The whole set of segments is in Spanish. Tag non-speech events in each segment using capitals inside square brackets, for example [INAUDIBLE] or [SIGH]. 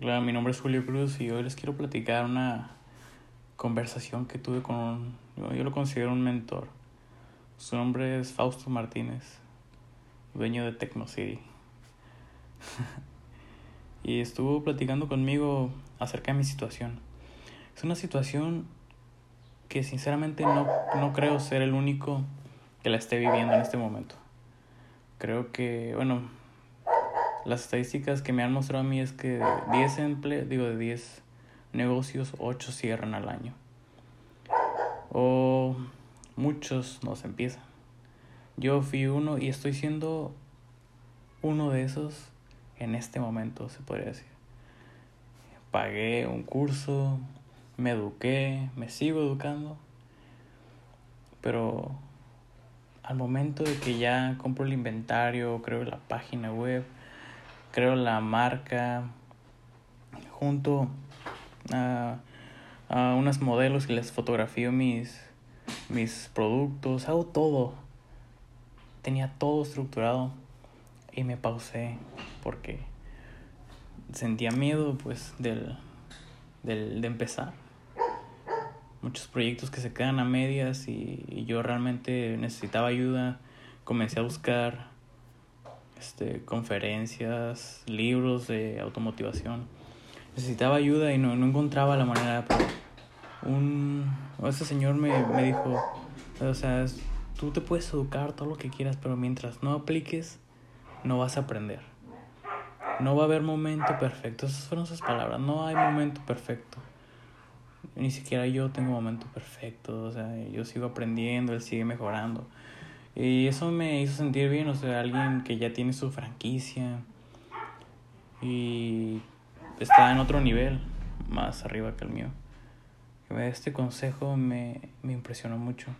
Hola, mi nombre es Julio Cruz y hoy les quiero platicar una conversación que tuve con un, yo lo considero un mentor. Su nombre es Fausto Martínez, dueño de Tecnocity. [LAUGHS] y estuvo platicando conmigo acerca de mi situación. Es una situación que sinceramente no, no creo ser el único que la esté viviendo en este momento. Creo que, bueno, las estadísticas que me han mostrado a mí es que de 10 empleos, digo de 10 negocios, 8 cierran al año. O muchos no se empiezan. Yo fui uno y estoy siendo uno de esos en este momento, se podría decir. Pagué un curso, me eduqué, me sigo educando, pero al momento de que ya compro el inventario, creo la página web, creo la marca, junto a, a unos modelos y les fotografío mis, mis productos, hago todo. Tenía todo estructurado y me pausé porque sentía miedo pues del, del, de empezar. Muchos proyectos que se quedan a medias y, y yo realmente necesitaba ayuda. Comencé a buscar este, conferencias, libros de automotivación. Necesitaba ayuda y no, no encontraba la manera. Pero un, ese señor me, me dijo, o sea, tú te puedes educar todo lo que quieras, pero mientras no apliques, no vas a aprender. No va a haber momento perfecto. Esas fueron sus palabras. No hay momento perfecto. Ni siquiera yo tengo momento perfecto. O sea, yo sigo aprendiendo, él sigue mejorando. Y eso me hizo sentir bien, o sea, alguien que ya tiene su franquicia y está en otro nivel, más arriba que el mío. Este consejo me, me impresionó mucho,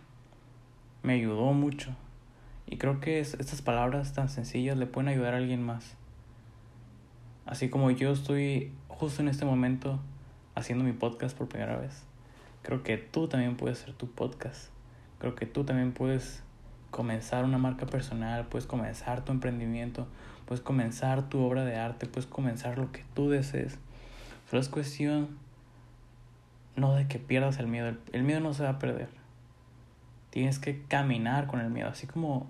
me ayudó mucho. Y creo que estas palabras tan sencillas le pueden ayudar a alguien más. Así como yo estoy justo en este momento haciendo mi podcast por primera vez. Creo que tú también puedes hacer tu podcast. Creo que tú también puedes comenzar una marca personal, puedes comenzar tu emprendimiento, puedes comenzar tu obra de arte, puedes comenzar lo que tú desees. Solo es cuestión no de que pierdas el miedo, el miedo no se va a perder. Tienes que caminar con el miedo, así como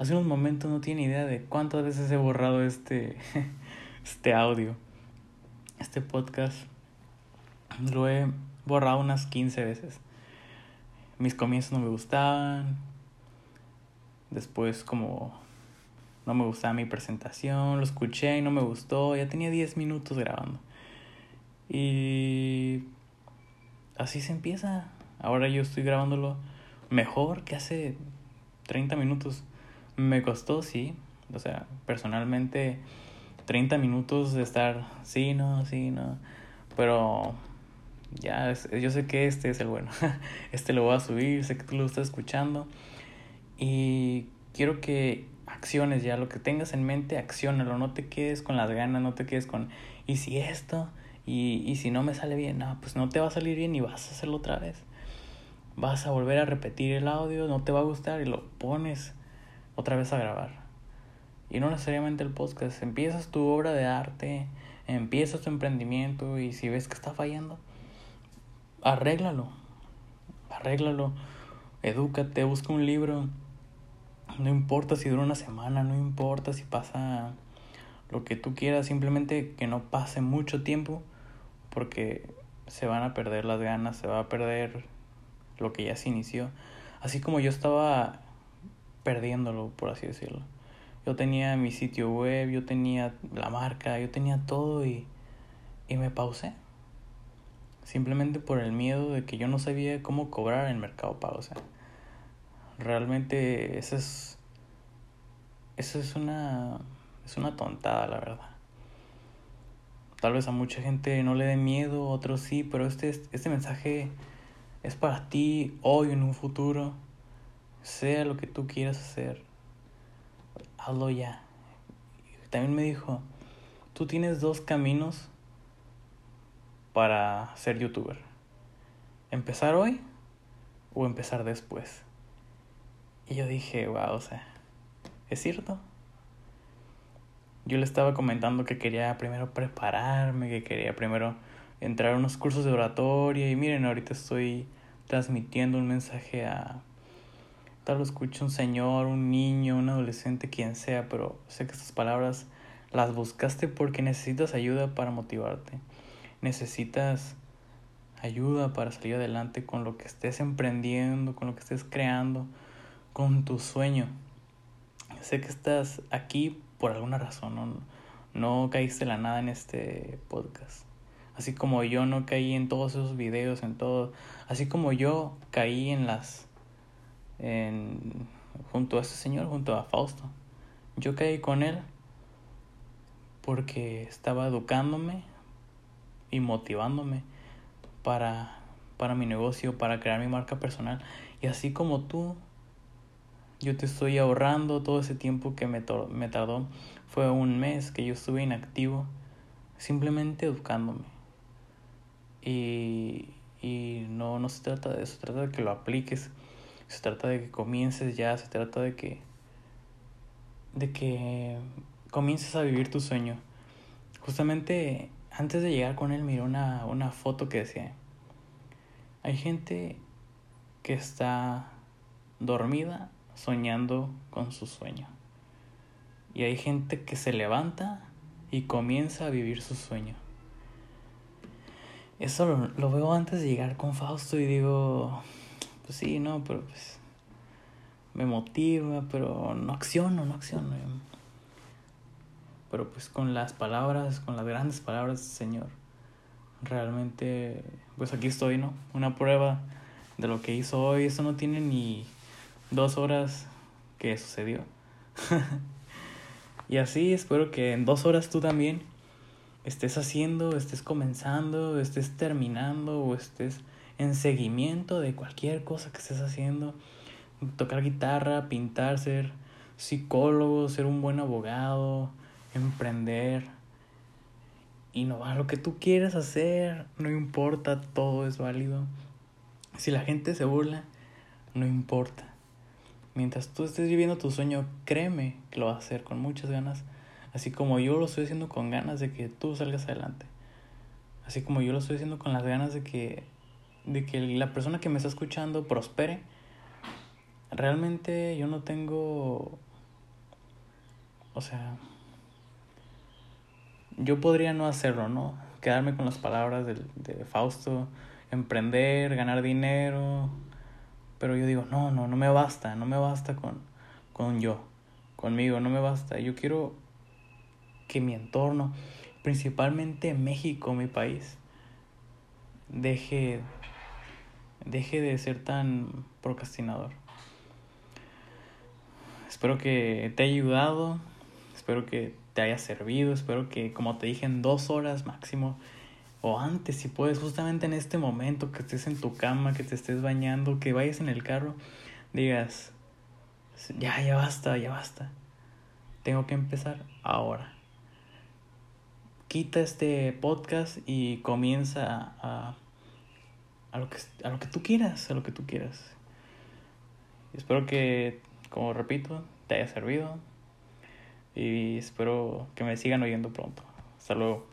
hace unos momentos no tiene idea de cuántas veces he borrado este, [LAUGHS] este audio, este podcast. Lo he borrado unas 15 veces. Mis comienzos no me gustaban, Después como no me gustaba mi presentación, lo escuché y no me gustó, ya tenía 10 minutos grabando. Y así se empieza. Ahora yo estoy grabándolo mejor que hace 30 minutos. Me costó, sí. O sea, personalmente 30 minutos de estar, sí, no, sí, no. Pero ya, yo sé que este es el bueno. [LAUGHS] Este lo voy a subir, sé que tú lo estás escuchando. Y quiero que acciones ya, lo que tengas en mente, accionalo, no te quedes con las ganas, no te quedes con, ¿y si esto? Y, y si no me sale bien, no, pues no te va a salir bien y vas a hacerlo otra vez. Vas a volver a repetir el audio, no te va a gustar y lo pones otra vez a grabar. Y no necesariamente el podcast, empiezas tu obra de arte, empiezas tu emprendimiento y si ves que está fallando, arréglalo, arréglalo, edúcate, busca un libro no importa si dura una semana, no importa si pasa lo que tú quieras, simplemente que no pase mucho tiempo porque se van a perder las ganas, se va a perder lo que ya se inició. Así como yo estaba perdiéndolo, por así decirlo. Yo tenía mi sitio web, yo tenía la marca, yo tenía todo y, y me pausé. Simplemente por el miedo de que yo no sabía cómo cobrar en Mercado Pago. Realmente eso es eso es una es una tontada la verdad. Tal vez a mucha gente no le dé miedo otros sí pero este este mensaje es para ti hoy en un futuro. Sea lo que tú quieras hacer hazlo ya. También me dijo tú tienes dos caminos para ser youtuber empezar hoy o empezar después y yo dije, wow, o sea, ¿es cierto? yo le estaba comentando que quería primero prepararme, que quería primero entrar a unos cursos de oratoria y miren, ahorita estoy transmitiendo un mensaje a tal lo escuche un señor, un niño, un adolescente, quien sea, pero sé que estas palabras las buscaste porque necesitas ayuda para motivarte. Necesitas ayuda para salir adelante con lo que estés emprendiendo, con lo que estés creando, con tu sueño. Sé que estás aquí por alguna razón, no, no caíste la nada en este podcast. Así como yo no caí en todos esos videos, en todo, así como yo caí en las en junto a ese señor, junto a Fausto. Yo caí con él porque estaba educándome y motivándome para, para mi negocio, para crear mi marca personal. Y así como tú, yo te estoy ahorrando todo ese tiempo que me, me tardó. Fue un mes que yo estuve inactivo, simplemente educándome. Y, y no, no se trata de eso, se trata de que lo apliques, se trata de que comiences ya, se trata de que, de que comiences a vivir tu sueño. Justamente antes de llegar con él miré una, una foto que decía, hay gente que está dormida soñando con su sueño. Y hay gente que se levanta y comienza a vivir su sueño. Eso lo, veo antes de llegar con Fausto y digo, pues sí, no, pero pues me motiva, pero no acciono, no acciono. Pero pues con las palabras, con las grandes palabras del Señor, realmente, pues aquí estoy, ¿no? Una prueba de lo que hizo hoy. Eso no tiene ni dos horas que sucedió. [LAUGHS] y así espero que en dos horas tú también estés haciendo, estés comenzando, estés terminando o estés en seguimiento de cualquier cosa que estés haciendo. Tocar guitarra, pintar, ser psicólogo, ser un buen abogado, emprender, innovar lo que tú quieras hacer, no importa, todo es válido. Si la gente se burla, no importa. Mientras tú estés viviendo tu sueño, créeme que lo vas a hacer con muchas ganas Así como yo lo estoy haciendo con ganas de que tú salgas adelante. Así como yo lo estoy haciendo con las ganas de que, de que la persona que me está escuchando prospere. Realmente yo no tengo... O sea... Yo podría no hacerlo, ¿no? Quedarme con las palabras de, de Fausto, emprender, ganar dinero. Pero yo digo, no, no, no me basta, no me basta con, con yo, conmigo, no me basta. Yo quiero que mi entorno, principalmente México, mi país, deje, deje de ser tan procrastinador. Espero que te haya ayudado, espero que te haya servido, espero que, como te dije, en dos horas máximo, o antes, si puedes, justamente en este momento, que estés en tu cama, que te estés bañando, que vayas en el carro, digas, ya, ya basta, ya basta. Tengo que empezar ahora quita este podcast y comienza a, a, lo que, a lo que tú quieras, a lo que tú quieras. Espero que, como repito, te haya servido y espero que me sigan oyendo pronto. Hasta luego.